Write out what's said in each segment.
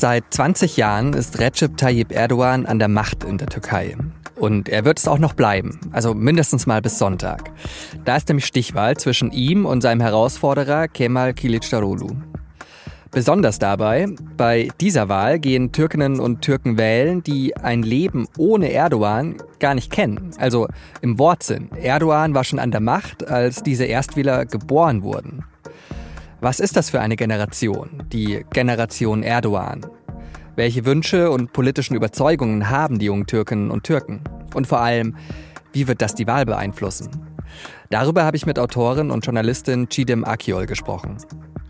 Seit 20 Jahren ist Recep Tayyip Erdogan an der Macht in der Türkei. Und er wird es auch noch bleiben, also mindestens mal bis Sonntag. Da ist nämlich Stichwahl zwischen ihm und seinem Herausforderer Kemal Kilicdaroglu. Besonders dabei, bei dieser Wahl gehen Türkinnen und Türken wählen, die ein Leben ohne Erdogan gar nicht kennen. Also im Wortsinn. Erdogan war schon an der Macht, als diese Erstwähler geboren wurden. Was ist das für eine Generation, die Generation Erdogan? Welche Wünsche und politischen Überzeugungen haben die jungen Türkinnen und Türken? Und vor allem, wie wird das die Wahl beeinflussen? Darüber habe ich mit Autorin und Journalistin Chidem Akiol gesprochen.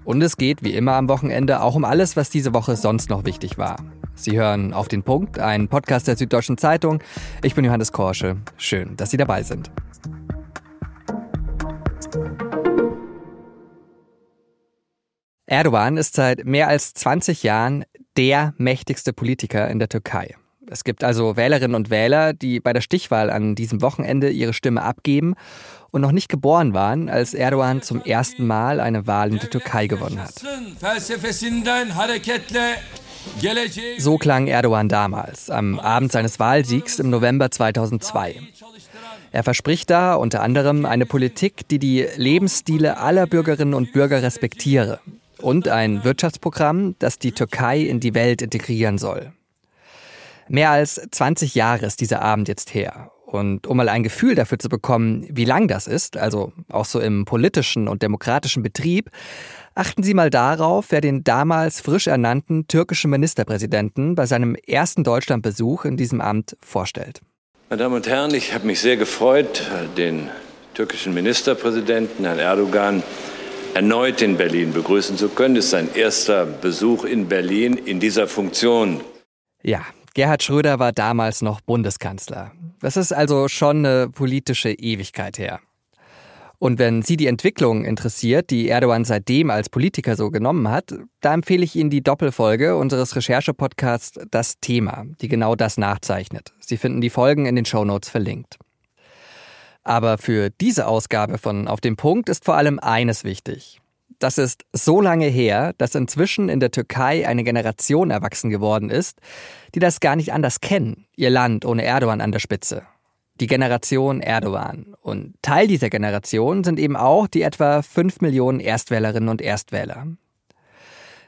Und es geht wie immer am Wochenende auch um alles, was diese Woche sonst noch wichtig war. Sie hören auf den Punkt, einen Podcast der Süddeutschen Zeitung. Ich bin Johannes Korsche. Schön, dass Sie dabei sind. Erdogan ist seit mehr als 20 Jahren der mächtigste Politiker in der Türkei. Es gibt also Wählerinnen und Wähler, die bei der Stichwahl an diesem Wochenende ihre Stimme abgeben und noch nicht geboren waren, als Erdogan zum ersten Mal eine Wahl in der Türkei gewonnen hat. So klang Erdogan damals, am Abend seines Wahlsiegs im November 2002. Er verspricht da unter anderem eine Politik, die die Lebensstile aller Bürgerinnen und Bürger respektiere und ein Wirtschaftsprogramm, das die Türkei in die Welt integrieren soll. Mehr als 20 Jahre ist dieser Abend jetzt her und um mal ein Gefühl dafür zu bekommen, wie lang das ist, also auch so im politischen und demokratischen Betrieb, achten Sie mal darauf, wer den damals frisch ernannten türkischen Ministerpräsidenten bei seinem ersten Deutschlandbesuch in diesem Amt vorstellt. Meine Damen und Herren, ich habe mich sehr gefreut, den türkischen Ministerpräsidenten, Herrn Erdogan, erneut in Berlin begrüßen zu können. Es ist sein erster Besuch in Berlin in dieser Funktion. Ja, Gerhard Schröder war damals noch Bundeskanzler. Das ist also schon eine politische Ewigkeit her. Und wenn Sie die Entwicklung interessiert, die Erdogan seitdem als Politiker so genommen hat, da empfehle ich Ihnen die Doppelfolge unseres Recherchepodcasts Das Thema, die genau das nachzeichnet. Sie finden die Folgen in den Shownotes verlinkt. Aber für diese Ausgabe von Auf dem Punkt ist vor allem eines wichtig das ist so lange her, dass inzwischen in der Türkei eine Generation erwachsen geworden ist, die das gar nicht anders kennen, ihr Land ohne Erdogan an der Spitze. Die Generation Erdogan. Und Teil dieser Generation sind eben auch die etwa 5 Millionen Erstwählerinnen und Erstwähler.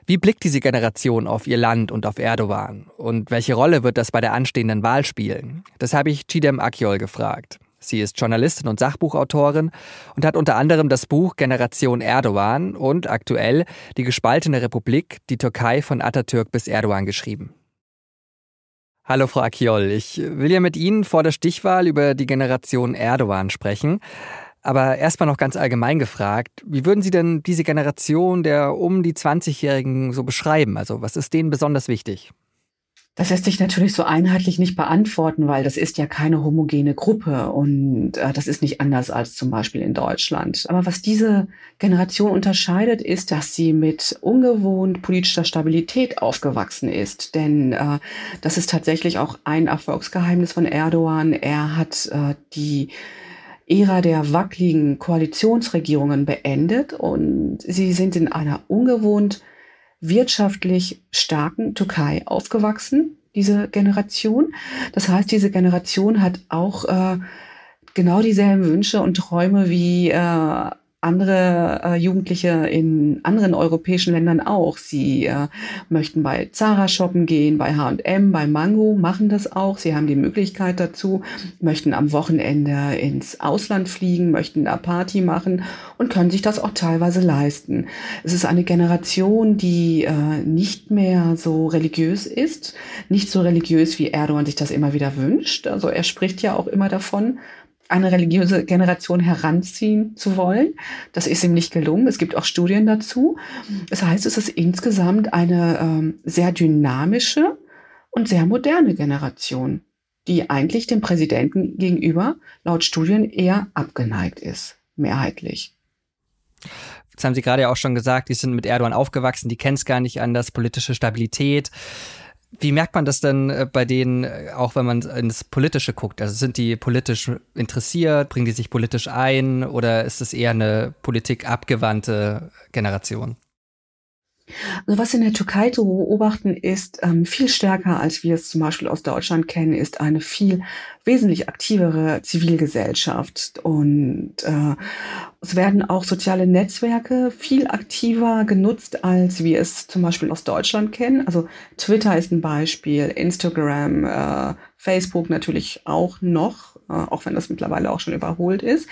Wie blickt diese Generation auf ihr Land und auf Erdogan? Und welche Rolle wird das bei der anstehenden Wahl spielen? Das habe ich Chidem Akyol gefragt. Sie ist Journalistin und Sachbuchautorin und hat unter anderem das Buch Generation Erdogan und aktuell Die gespaltene Republik, die Türkei von Atatürk bis Erdogan geschrieben. Hallo Frau Akiol, ich will ja mit Ihnen vor der Stichwahl über die Generation Erdogan sprechen. Aber erstmal noch ganz allgemein gefragt, wie würden Sie denn diese Generation der um die 20-Jährigen so beschreiben? Also was ist denen besonders wichtig? Das lässt sich natürlich so einheitlich nicht beantworten, weil das ist ja keine homogene Gruppe und äh, das ist nicht anders als zum Beispiel in Deutschland. Aber was diese Generation unterscheidet, ist, dass sie mit ungewohnt politischer Stabilität aufgewachsen ist. Denn äh, das ist tatsächlich auch ein Erfolgsgeheimnis von Erdogan. Er hat äh, die Ära der wackeligen Koalitionsregierungen beendet und sie sind in einer ungewohnt wirtschaftlich starken Türkei aufgewachsen, diese Generation. Das heißt, diese Generation hat auch äh, genau dieselben Wünsche und Träume wie äh, andere äh, Jugendliche in anderen europäischen Ländern auch. Sie äh, möchten bei Zara shoppen gehen, bei H&M, bei Mango, machen das auch. Sie haben die Möglichkeit dazu, möchten am Wochenende ins Ausland fliegen, möchten da Party machen und können sich das auch teilweise leisten. Es ist eine Generation, die äh, nicht mehr so religiös ist, nicht so religiös, wie Erdogan sich das immer wieder wünscht. Also er spricht ja auch immer davon, eine religiöse Generation heranziehen zu wollen. Das ist ihm nicht gelungen. Es gibt auch Studien dazu. Das heißt, es ist insgesamt eine ähm, sehr dynamische und sehr moderne Generation, die eigentlich dem Präsidenten gegenüber laut Studien eher abgeneigt ist, mehrheitlich. Jetzt haben Sie gerade ja auch schon gesagt, die sind mit Erdogan aufgewachsen, die kennen es gar nicht anders, politische Stabilität. Wie merkt man das denn äh, bei denen, äh, auch wenn man ins Politische guckt? Also sind die politisch interessiert, bringen die sich politisch ein oder ist es eher eine politikabgewandte Generation? Also was in der Türkei zu beobachten ist, ähm, viel stärker als wir es zum Beispiel aus Deutschland kennen, ist eine viel wesentlich aktivere Zivilgesellschaft. Und äh, es werden auch soziale Netzwerke viel aktiver genutzt, als wir es zum Beispiel aus Deutschland kennen. Also Twitter ist ein Beispiel, Instagram, äh, Facebook natürlich auch noch, auch wenn das mittlerweile auch schon überholt ist.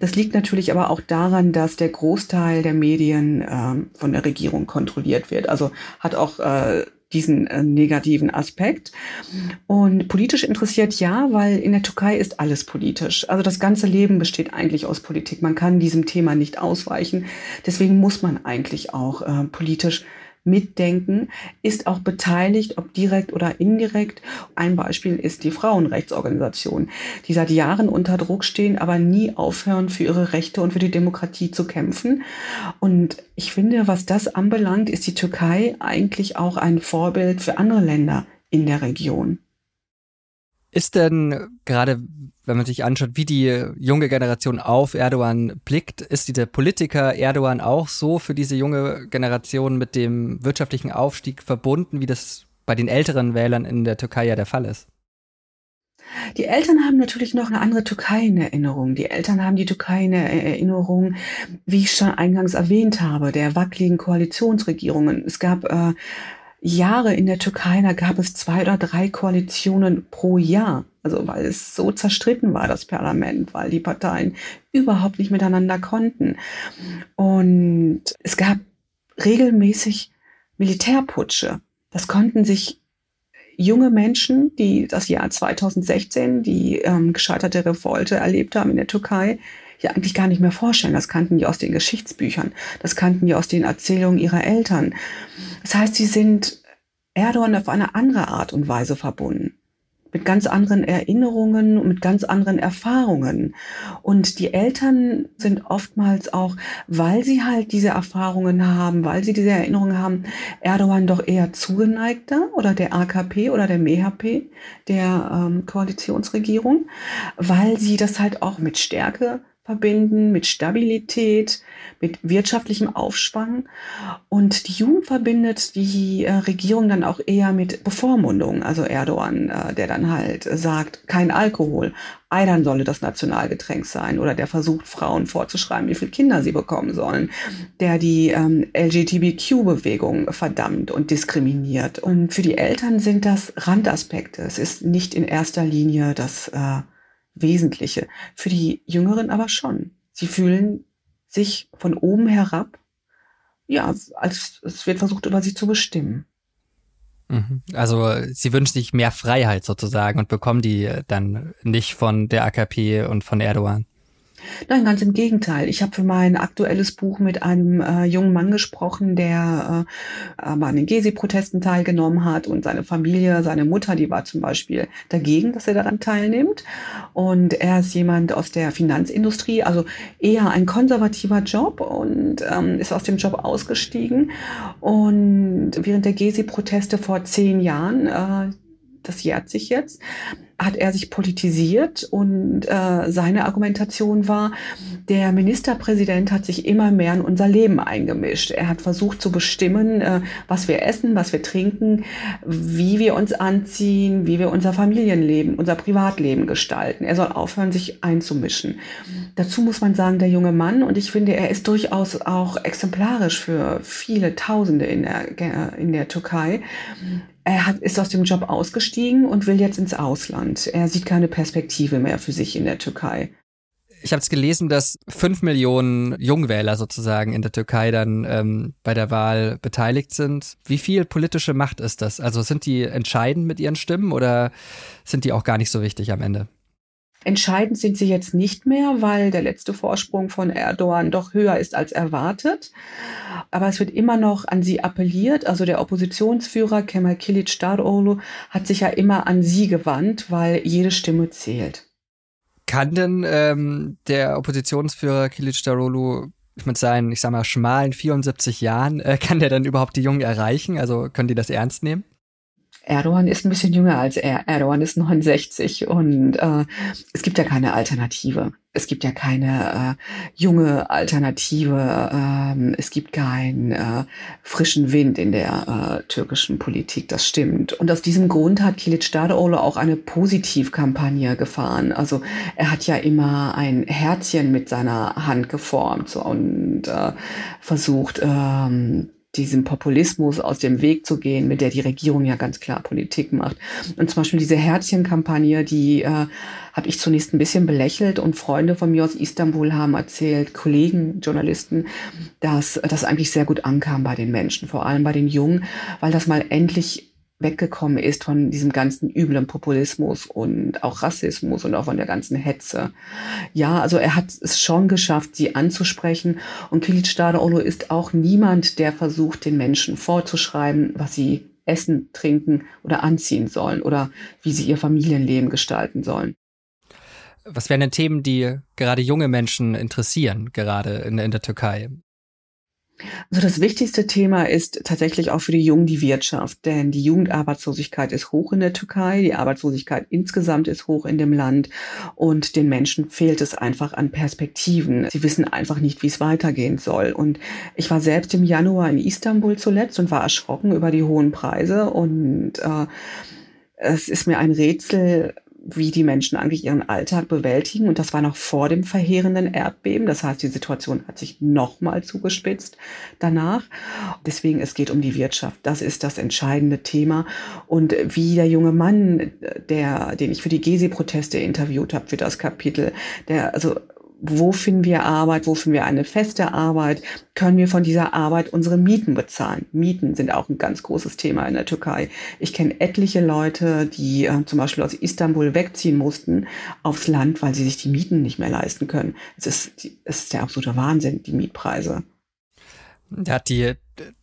Das liegt natürlich aber auch daran, dass der Großteil der Medien äh, von der Regierung kontrolliert wird. Also hat auch äh, diesen äh, negativen Aspekt. Und politisch interessiert ja, weil in der Türkei ist alles politisch. Also das ganze Leben besteht eigentlich aus Politik. Man kann diesem Thema nicht ausweichen. Deswegen muss man eigentlich auch äh, politisch mitdenken, ist auch beteiligt, ob direkt oder indirekt. Ein Beispiel ist die Frauenrechtsorganisation, die seit Jahren unter Druck stehen, aber nie aufhören, für ihre Rechte und für die Demokratie zu kämpfen. Und ich finde, was das anbelangt, ist die Türkei eigentlich auch ein Vorbild für andere Länder in der Region. Ist denn gerade, wenn man sich anschaut, wie die junge Generation auf Erdogan blickt, ist dieser Politiker Erdogan auch so für diese junge Generation mit dem wirtschaftlichen Aufstieg verbunden, wie das bei den älteren Wählern in der Türkei ja der Fall ist? Die Eltern haben natürlich noch eine andere Türkei in Erinnerung. Die Eltern haben die Türkei in Erinnerung, wie ich schon eingangs erwähnt habe, der wackeligen Koalitionsregierungen. Es gab äh, Jahre in der Türkei, da gab es zwei oder drei Koalitionen pro Jahr. Also weil es so zerstritten war, das Parlament, weil die Parteien überhaupt nicht miteinander konnten. Und es gab regelmäßig Militärputsche. Das konnten sich junge Menschen, die das Jahr 2016, die ähm, gescheiterte Revolte erlebt haben in der Türkei, ja eigentlich gar nicht mehr vorstellen. Das kannten die aus den Geschichtsbüchern. Das kannten die aus den Erzählungen ihrer Eltern. Das heißt, sie sind Erdogan auf eine andere Art und Weise verbunden. Mit ganz anderen Erinnerungen und mit ganz anderen Erfahrungen. Und die Eltern sind oftmals auch, weil sie halt diese Erfahrungen haben, weil sie diese Erinnerungen haben, Erdogan doch eher zugeneigter oder der AKP oder der MHP, der ähm, Koalitionsregierung, weil sie das halt auch mit Stärke verbinden, mit Stabilität, mit wirtschaftlichem Aufschwung. Und die Jugend verbindet die äh, Regierung dann auch eher mit Bevormundung. Also Erdogan, äh, der dann halt sagt, kein Alkohol. Eidern solle das Nationalgetränk sein. Oder der versucht, Frauen vorzuschreiben, wie viele Kinder sie bekommen sollen. Der die ähm, LGBTQ-Bewegung verdammt und diskriminiert. Und für die Eltern sind das Randaspekte. Es ist nicht in erster Linie das äh, Wesentliche. Für die Jüngeren aber schon. Sie fühlen sich von oben herab, ja, als es wird versucht, über sie zu bestimmen. Mhm. Also sie wünschen sich mehr Freiheit sozusagen und bekommen die dann nicht von der AKP und von Erdogan. Nein, ganz im Gegenteil. Ich habe für mein aktuelles Buch mit einem äh, jungen Mann gesprochen, der äh, aber an den Gezi-Protesten teilgenommen hat und seine Familie, seine Mutter, die war zum Beispiel dagegen, dass er daran teilnimmt. Und er ist jemand aus der Finanzindustrie, also eher ein konservativer Job und ähm, ist aus dem Job ausgestiegen. Und während der Gezi-Proteste vor zehn Jahren, äh, das jährt sich jetzt, hat er sich politisiert und äh, seine Argumentation war, der Ministerpräsident hat sich immer mehr in unser Leben eingemischt. Er hat versucht zu bestimmen, äh, was wir essen, was wir trinken, wie wir uns anziehen, wie wir unser Familienleben, unser Privatleben gestalten. Er soll aufhören, sich einzumischen. Dazu muss man sagen, der junge Mann, und ich finde, er ist durchaus auch exemplarisch für viele Tausende in der, in der Türkei, er hat, ist aus dem Job ausgestiegen und will jetzt ins Ausland. Er sieht keine Perspektive mehr für sich in der Türkei. Ich habe es gelesen, dass fünf Millionen Jungwähler sozusagen in der Türkei dann ähm, bei der Wahl beteiligt sind. Wie viel politische Macht ist das? Also sind die entscheidend mit ihren Stimmen oder sind die auch gar nicht so wichtig am Ende? Entscheidend sind sie jetzt nicht mehr, weil der letzte Vorsprung von Erdogan doch höher ist als erwartet. Aber es wird immer noch an sie appelliert. Also der Oppositionsführer Kemal Kilic Daroglu hat sich ja immer an sie gewandt, weil jede Stimme zählt. Kann denn ähm, der Oppositionsführer Kilic Daroglu mit seinen, ich sag mal, schmalen 74 Jahren, äh, kann der dann überhaupt die Jungen erreichen? Also können die das ernst nehmen? Erdogan ist ein bisschen jünger als er. Erdogan ist 69 und äh, es gibt ja keine Alternative. Es gibt ja keine äh, junge Alternative. Ähm, es gibt keinen äh, frischen Wind in der äh, türkischen Politik. Das stimmt. Und aus diesem Grund hat Kilit Stadeoğlu auch eine Positivkampagne gefahren. Also er hat ja immer ein Herzchen mit seiner Hand geformt und äh, versucht, ähm, diesem Populismus aus dem Weg zu gehen, mit der die Regierung ja ganz klar Politik macht. Und zum Beispiel diese Herzchenkampagne, die äh, habe ich zunächst ein bisschen belächelt und Freunde von mir aus Istanbul haben erzählt, Kollegen, Journalisten, dass das eigentlich sehr gut ankam bei den Menschen, vor allem bei den Jungen, weil das mal endlich weggekommen ist von diesem ganzen üblen Populismus und auch Rassismus und auch von der ganzen Hetze. Ja, also er hat es schon geschafft, sie anzusprechen. Und Kilic Stadeolo ist auch niemand, der versucht, den Menschen vorzuschreiben, was sie essen, trinken oder anziehen sollen oder wie sie ihr Familienleben gestalten sollen. Was wären denn Themen, die gerade junge Menschen interessieren, gerade in, in der Türkei? Also das wichtigste Thema ist tatsächlich auch für die Jungen die Wirtschaft, denn die Jugendarbeitslosigkeit ist hoch in der Türkei, die Arbeitslosigkeit insgesamt ist hoch in dem Land und den Menschen fehlt es einfach an Perspektiven. Sie wissen einfach nicht, wie es weitergehen soll. Und ich war selbst im Januar in Istanbul zuletzt und war erschrocken über die hohen Preise und äh, es ist mir ein Rätsel, wie die Menschen eigentlich ihren Alltag bewältigen. Und das war noch vor dem verheerenden Erdbeben. Das heißt, die Situation hat sich nochmal zugespitzt danach. Deswegen, es geht um die Wirtschaft. Das ist das entscheidende Thema. Und wie der junge Mann, der, den ich für die Gezi-Proteste interviewt habe, für das Kapitel, der, also wo finden wir Arbeit, wo finden wir eine feste Arbeit, können wir von dieser Arbeit unsere Mieten bezahlen. Mieten sind auch ein ganz großes Thema in der Türkei. Ich kenne etliche Leute, die äh, zum Beispiel aus Istanbul wegziehen mussten aufs Land, weil sie sich die Mieten nicht mehr leisten können. Es ist, es ist der absolute Wahnsinn, die Mietpreise. Da hat die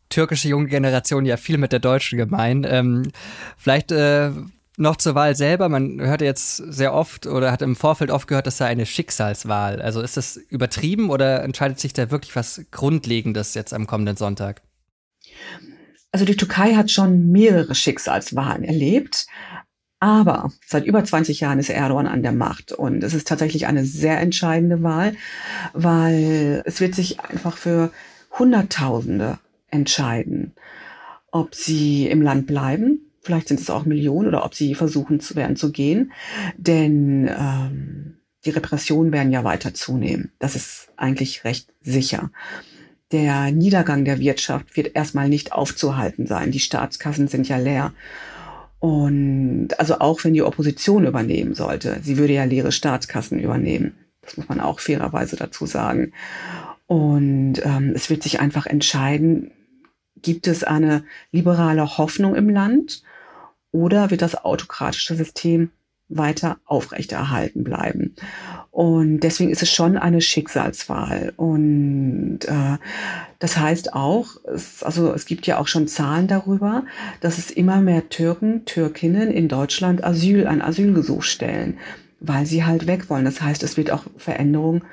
türkische junge Generation ja viel mit der deutschen gemein. Ähm, vielleicht äh, noch zur Wahl selber. Man hört jetzt sehr oft oder hat im Vorfeld oft gehört, das sei eine Schicksalswahl. Also ist das übertrieben oder entscheidet sich da wirklich was Grundlegendes jetzt am kommenden Sonntag? Also die Türkei hat schon mehrere Schicksalswahlen erlebt. Aber seit über 20 Jahren ist Erdogan an der Macht und es ist tatsächlich eine sehr entscheidende Wahl, weil es wird sich einfach für Hunderttausende entscheiden, ob sie im Land bleiben vielleicht sind es auch Millionen oder ob sie versuchen zu werden zu gehen. Denn ähm, die Repressionen werden ja weiter zunehmen. Das ist eigentlich recht sicher. Der Niedergang der Wirtschaft wird erstmal nicht aufzuhalten sein. Die Staatskassen sind ja leer. Und also auch wenn die Opposition übernehmen sollte, sie würde ja leere Staatskassen übernehmen. Das muss man auch fairerweise dazu sagen. Und ähm, es wird sich einfach entscheiden, gibt es eine liberale Hoffnung im Land oder wird das autokratische System weiter aufrechterhalten bleiben. Und deswegen ist es schon eine Schicksalswahl. Und äh, das heißt auch, es, also es gibt ja auch schon Zahlen darüber, dass es immer mehr Türken, Türkinnen in Deutschland Asyl, ein Asylgesuch stellen, weil sie halt weg wollen. Das heißt, es wird auch Veränderungen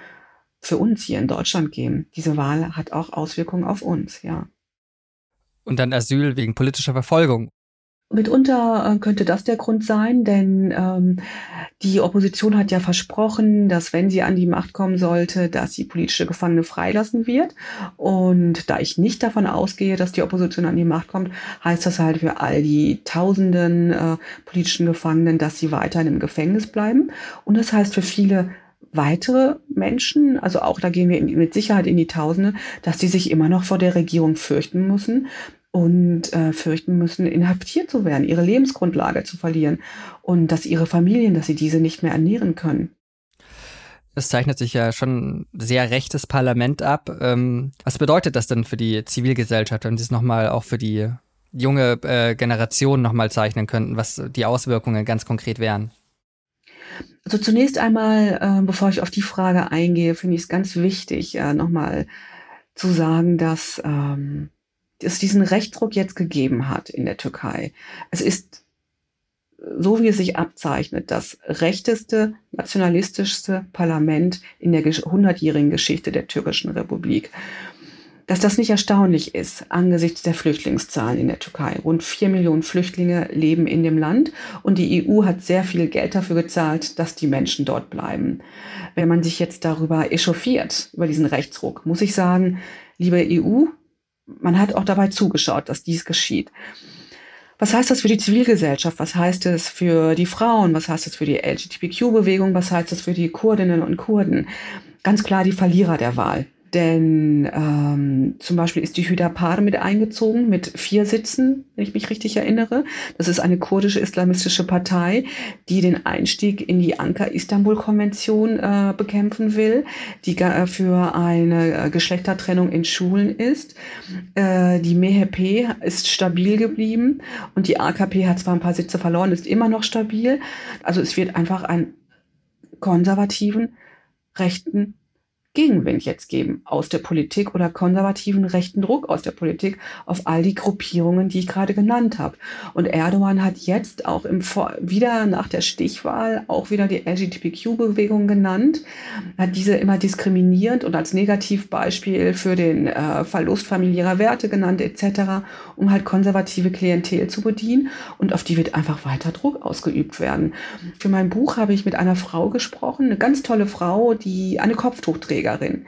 für uns hier in Deutschland geben. Diese Wahl hat auch Auswirkungen auf uns, ja. Und dann Asyl wegen politischer Verfolgung Mitunter äh, könnte das der Grund sein, denn ähm, die Opposition hat ja versprochen, dass wenn sie an die Macht kommen sollte, dass sie politische Gefangene freilassen wird. Und da ich nicht davon ausgehe, dass die Opposition an die Macht kommt, heißt das halt für all die tausenden äh, politischen Gefangenen, dass sie weiterhin im Gefängnis bleiben. Und das heißt für viele weitere Menschen, also auch da gehen wir mit Sicherheit in die Tausende, dass die sich immer noch vor der Regierung fürchten müssen, und äh, fürchten müssen, inhaftiert zu werden, ihre Lebensgrundlage zu verlieren und dass ihre Familien, dass sie diese nicht mehr ernähren können. Es zeichnet sich ja schon ein sehr rechtes Parlament ab. Ähm, was bedeutet das denn für die Zivilgesellschaft, wenn Sie es nochmal auch für die junge äh, Generation nochmal zeichnen könnten, was die Auswirkungen ganz konkret wären? Also zunächst einmal, äh, bevor ich auf die Frage eingehe, finde ich es ganz wichtig, äh, nochmal zu sagen, dass ähm, es diesen Rechtsdruck jetzt gegeben hat in der Türkei. Es ist so wie es sich abzeichnet, das rechteste, nationalistischste Parlament in der hundertjährigen Geschichte der türkischen Republik. dass das nicht erstaunlich ist angesichts der Flüchtlingszahlen in der Türkei. Rund vier Millionen Flüchtlinge leben in dem Land und die EU hat sehr viel Geld dafür gezahlt, dass die Menschen dort bleiben. Wenn man sich jetzt darüber echauffiert, über diesen Rechtsruck, muss ich sagen, liebe EU, man hat auch dabei zugeschaut, dass dies geschieht. Was heißt das für die Zivilgesellschaft? Was heißt es für die Frauen? Was heißt es für die LGBTQ-Bewegung? Was heißt es für die Kurdinnen und Kurden? Ganz klar die Verlierer der Wahl. Denn ähm, zum Beispiel ist die Hüdapar mit eingezogen mit vier Sitzen, wenn ich mich richtig erinnere. Das ist eine kurdische islamistische Partei, die den Einstieg in die Anker-Istanbul-Konvention äh, bekämpfen will, die äh, für eine äh, Geschlechtertrennung in Schulen ist. Äh, die MHP ist stabil geblieben und die AKP hat zwar ein paar Sitze verloren, ist immer noch stabil. Also es wird einfach einen konservativen, rechten Gegenwind jetzt geben aus der Politik oder konservativen rechten Druck aus der Politik auf all die Gruppierungen, die ich gerade genannt habe. Und Erdogan hat jetzt auch im Vor wieder nach der Stichwahl auch wieder die LGBTQ-Bewegung genannt, hat diese immer diskriminierend und als Negativbeispiel für den äh, Verlust familiärer Werte genannt etc., um halt konservative Klientel zu bedienen und auf die wird einfach weiter Druck ausgeübt werden. Für mein Buch habe ich mit einer Frau gesprochen, eine ganz tolle Frau, die eine Kopftuchträger Trägerin,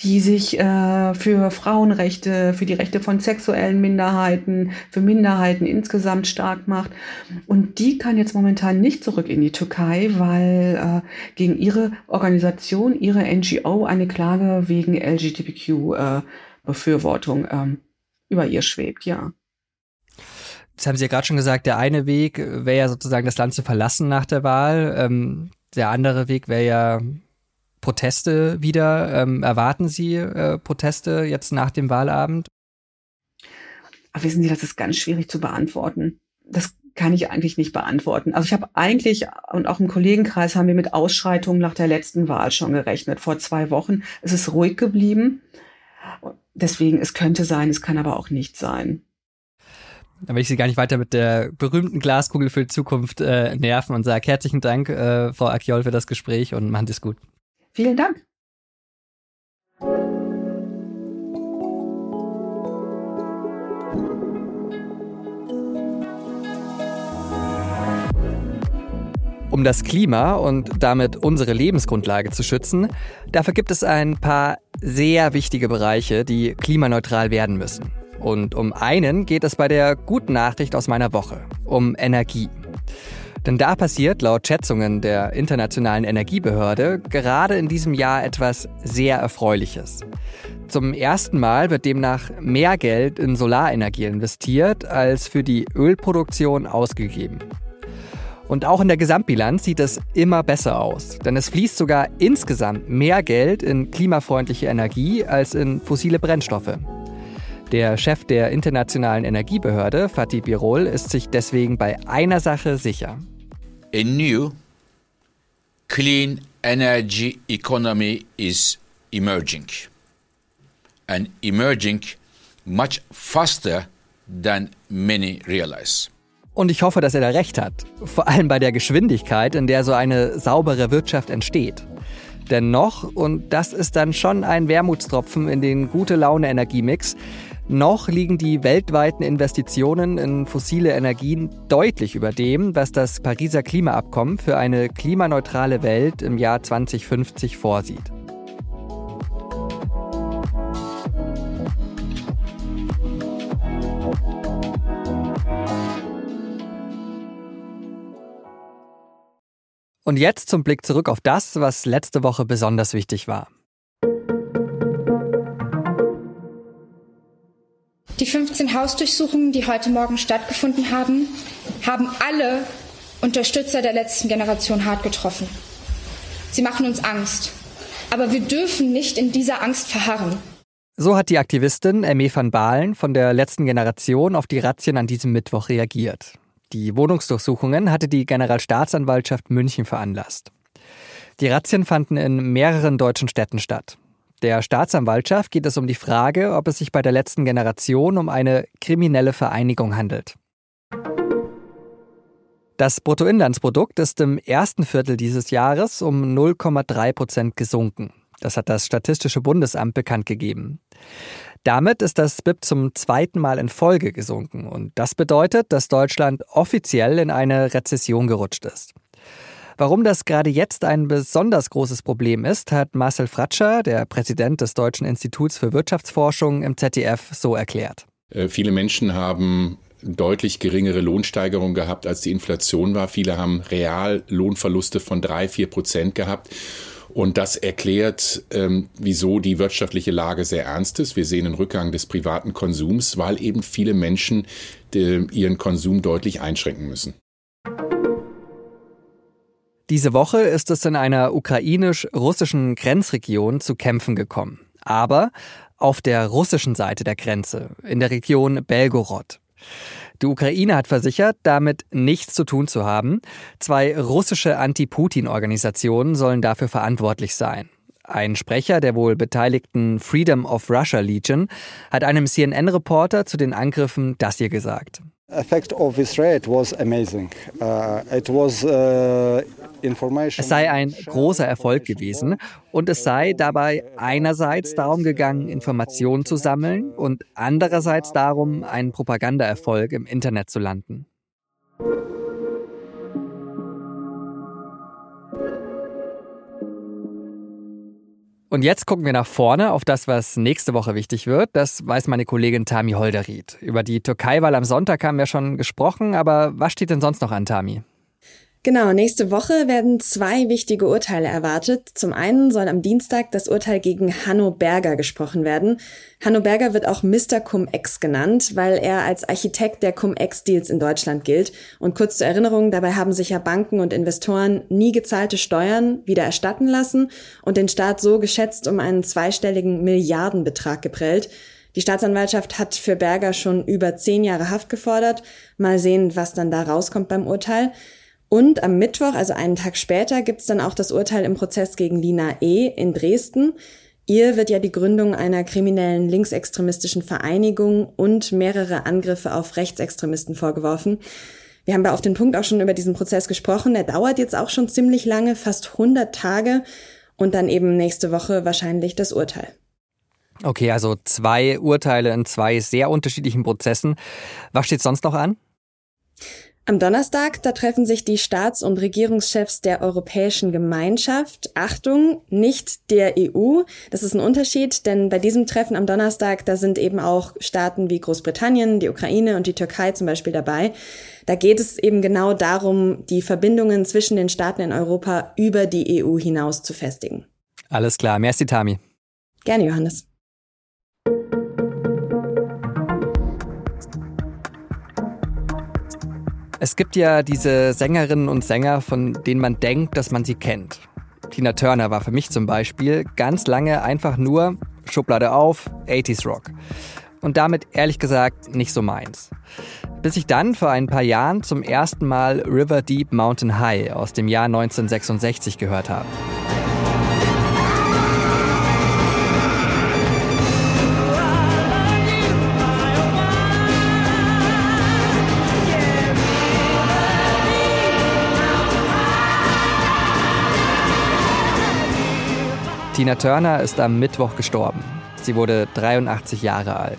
die sich äh, für Frauenrechte, für die Rechte von sexuellen Minderheiten, für Minderheiten insgesamt stark macht. Und die kann jetzt momentan nicht zurück in die Türkei, weil äh, gegen ihre Organisation, ihre NGO eine Klage wegen LGBTQ-Befürwortung äh, ähm, über ihr schwebt, ja. Das haben Sie ja gerade schon gesagt, der eine Weg wäre ja sozusagen das Land zu verlassen nach der Wahl. Ähm, der andere Weg wäre ja Proteste wieder? Ähm, erwarten Sie äh, Proteste jetzt nach dem Wahlabend? Aber wissen Sie, das ist ganz schwierig zu beantworten. Das kann ich eigentlich nicht beantworten. Also ich habe eigentlich, und auch im Kollegenkreis haben wir mit Ausschreitungen nach der letzten Wahl schon gerechnet, vor zwei Wochen. Es ist ruhig geblieben. Deswegen, es könnte sein, es kann aber auch nicht sein. Dann will ich Sie gar nicht weiter mit der berühmten Glaskugel für die Zukunft äh, nerven und sage herzlichen Dank, äh, Frau Akiol, für das Gespräch und machen Sie es gut. Vielen Dank. Um das Klima und damit unsere Lebensgrundlage zu schützen, dafür gibt es ein paar sehr wichtige Bereiche, die klimaneutral werden müssen. Und um einen geht es bei der guten Nachricht aus meiner Woche, um Energie. Denn da passiert laut Schätzungen der Internationalen Energiebehörde gerade in diesem Jahr etwas sehr Erfreuliches. Zum ersten Mal wird demnach mehr Geld in Solarenergie investiert, als für die Ölproduktion ausgegeben. Und auch in der Gesamtbilanz sieht es immer besser aus, denn es fließt sogar insgesamt mehr Geld in klimafreundliche Energie als in fossile Brennstoffe. Der Chef der Internationalen Energiebehörde, Fatih Birol, ist sich deswegen bei einer Sache sicher a new clean energy economy is emerging and emerging much faster than many realize. Und ich hoffe, dass er da recht hat. Vor allem bei der Geschwindigkeit, in der so eine saubere Wirtschaft entsteht. Denn noch, und das ist dann schon ein Wermutstropfen in den gute Laune Energiemix, noch liegen die weltweiten Investitionen in fossile Energien deutlich über dem, was das Pariser Klimaabkommen für eine klimaneutrale Welt im Jahr 2050 vorsieht. Und jetzt zum Blick zurück auf das, was letzte Woche besonders wichtig war. Die 15 Hausdurchsuchungen, die heute Morgen stattgefunden haben, haben alle Unterstützer der letzten Generation hart getroffen. Sie machen uns Angst. Aber wir dürfen nicht in dieser Angst verharren. So hat die Aktivistin Emme van Baalen von der letzten Generation auf die Razzien an diesem Mittwoch reagiert. Die Wohnungsdurchsuchungen hatte die Generalstaatsanwaltschaft München veranlasst. Die Razzien fanden in mehreren deutschen Städten statt. Der Staatsanwaltschaft geht es um die Frage, ob es sich bei der letzten Generation um eine kriminelle Vereinigung handelt. Das Bruttoinlandsprodukt ist im ersten Viertel dieses Jahres um 0,3 Prozent gesunken. Das hat das Statistische Bundesamt bekannt gegeben. Damit ist das BIP zum zweiten Mal in Folge gesunken und das bedeutet, dass Deutschland offiziell in eine Rezession gerutscht ist. Warum das gerade jetzt ein besonders großes Problem ist, hat Marcel Fratscher, der Präsident des Deutschen Instituts für Wirtschaftsforschung im ZDF, so erklärt. Äh, viele Menschen haben deutlich geringere Lohnsteigerung gehabt, als die Inflation war. Viele haben real Lohnverluste von drei, vier Prozent gehabt. Und das erklärt, ähm, wieso die wirtschaftliche Lage sehr ernst ist. Wir sehen einen Rückgang des privaten Konsums, weil eben viele Menschen die, ihren Konsum deutlich einschränken müssen. Diese Woche ist es in einer ukrainisch-russischen Grenzregion zu Kämpfen gekommen. Aber auf der russischen Seite der Grenze, in der Region Belgorod. Die Ukraine hat versichert, damit nichts zu tun zu haben. Zwei russische Anti-Putin-Organisationen sollen dafür verantwortlich sein. Ein Sprecher der wohl beteiligten Freedom of Russia Legion hat einem CNN-Reporter zu den Angriffen das hier gesagt. Uh, uh, es sei ein großer Erfolg gewesen und es sei dabei einerseits darum gegangen, Informationen zu sammeln und andererseits darum, einen Propagandaerfolg im Internet zu landen. Und jetzt gucken wir nach vorne auf das, was nächste Woche wichtig wird. Das weiß meine Kollegin Tami Holderried. Über die Türkei-Wahl am Sonntag haben wir schon gesprochen, aber was steht denn sonst noch an, Tami? Genau, nächste Woche werden zwei wichtige Urteile erwartet. Zum einen soll am Dienstag das Urteil gegen Hanno Berger gesprochen werden. Hanno Berger wird auch Mr. Cum-Ex genannt, weil er als Architekt der Cum-Ex-Deals in Deutschland gilt. Und kurz zur Erinnerung, dabei haben sich ja Banken und Investoren nie gezahlte Steuern wieder erstatten lassen und den Staat so geschätzt um einen zweistelligen Milliardenbetrag geprellt. Die Staatsanwaltschaft hat für Berger schon über zehn Jahre Haft gefordert. Mal sehen, was dann da rauskommt beim Urteil. Und am Mittwoch, also einen Tag später, gibt's dann auch das Urteil im Prozess gegen Lina E. in Dresden. Ihr wird ja die Gründung einer kriminellen linksextremistischen Vereinigung und mehrere Angriffe auf Rechtsextremisten vorgeworfen. Wir haben da auf den Punkt auch schon über diesen Prozess gesprochen. Der dauert jetzt auch schon ziemlich lange, fast 100 Tage und dann eben nächste Woche wahrscheinlich das Urteil. Okay, also zwei Urteile in zwei sehr unterschiedlichen Prozessen. Was steht sonst noch an? Am Donnerstag, da treffen sich die Staats- und Regierungschefs der Europäischen Gemeinschaft. Achtung, nicht der EU. Das ist ein Unterschied, denn bei diesem Treffen am Donnerstag, da sind eben auch Staaten wie Großbritannien, die Ukraine und die Türkei zum Beispiel dabei. Da geht es eben genau darum, die Verbindungen zwischen den Staaten in Europa über die EU hinaus zu festigen. Alles klar. Merci, Tami. Gerne, Johannes. Es gibt ja diese Sängerinnen und Sänger, von denen man denkt, dass man sie kennt. Tina Turner war für mich zum Beispiel ganz lange einfach nur Schublade auf, 80s Rock. Und damit ehrlich gesagt nicht so meins. Bis ich dann vor ein paar Jahren zum ersten Mal River Deep Mountain High aus dem Jahr 1966 gehört habe. Tina Turner ist am Mittwoch gestorben. Sie wurde 83 Jahre alt.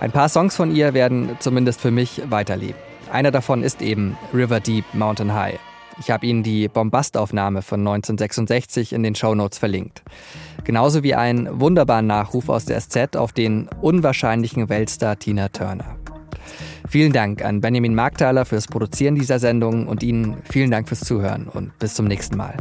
Ein paar Songs von ihr werden zumindest für mich weiterleben. Einer davon ist eben River Deep Mountain High. Ich habe Ihnen die Bombastaufnahme von 1966 in den Shownotes verlinkt. Genauso wie einen wunderbaren Nachruf aus der SZ auf den unwahrscheinlichen Weltstar Tina Turner. Vielen Dank an Benjamin Markthaler fürs Produzieren dieser Sendung und Ihnen vielen Dank fürs Zuhören und bis zum nächsten Mal.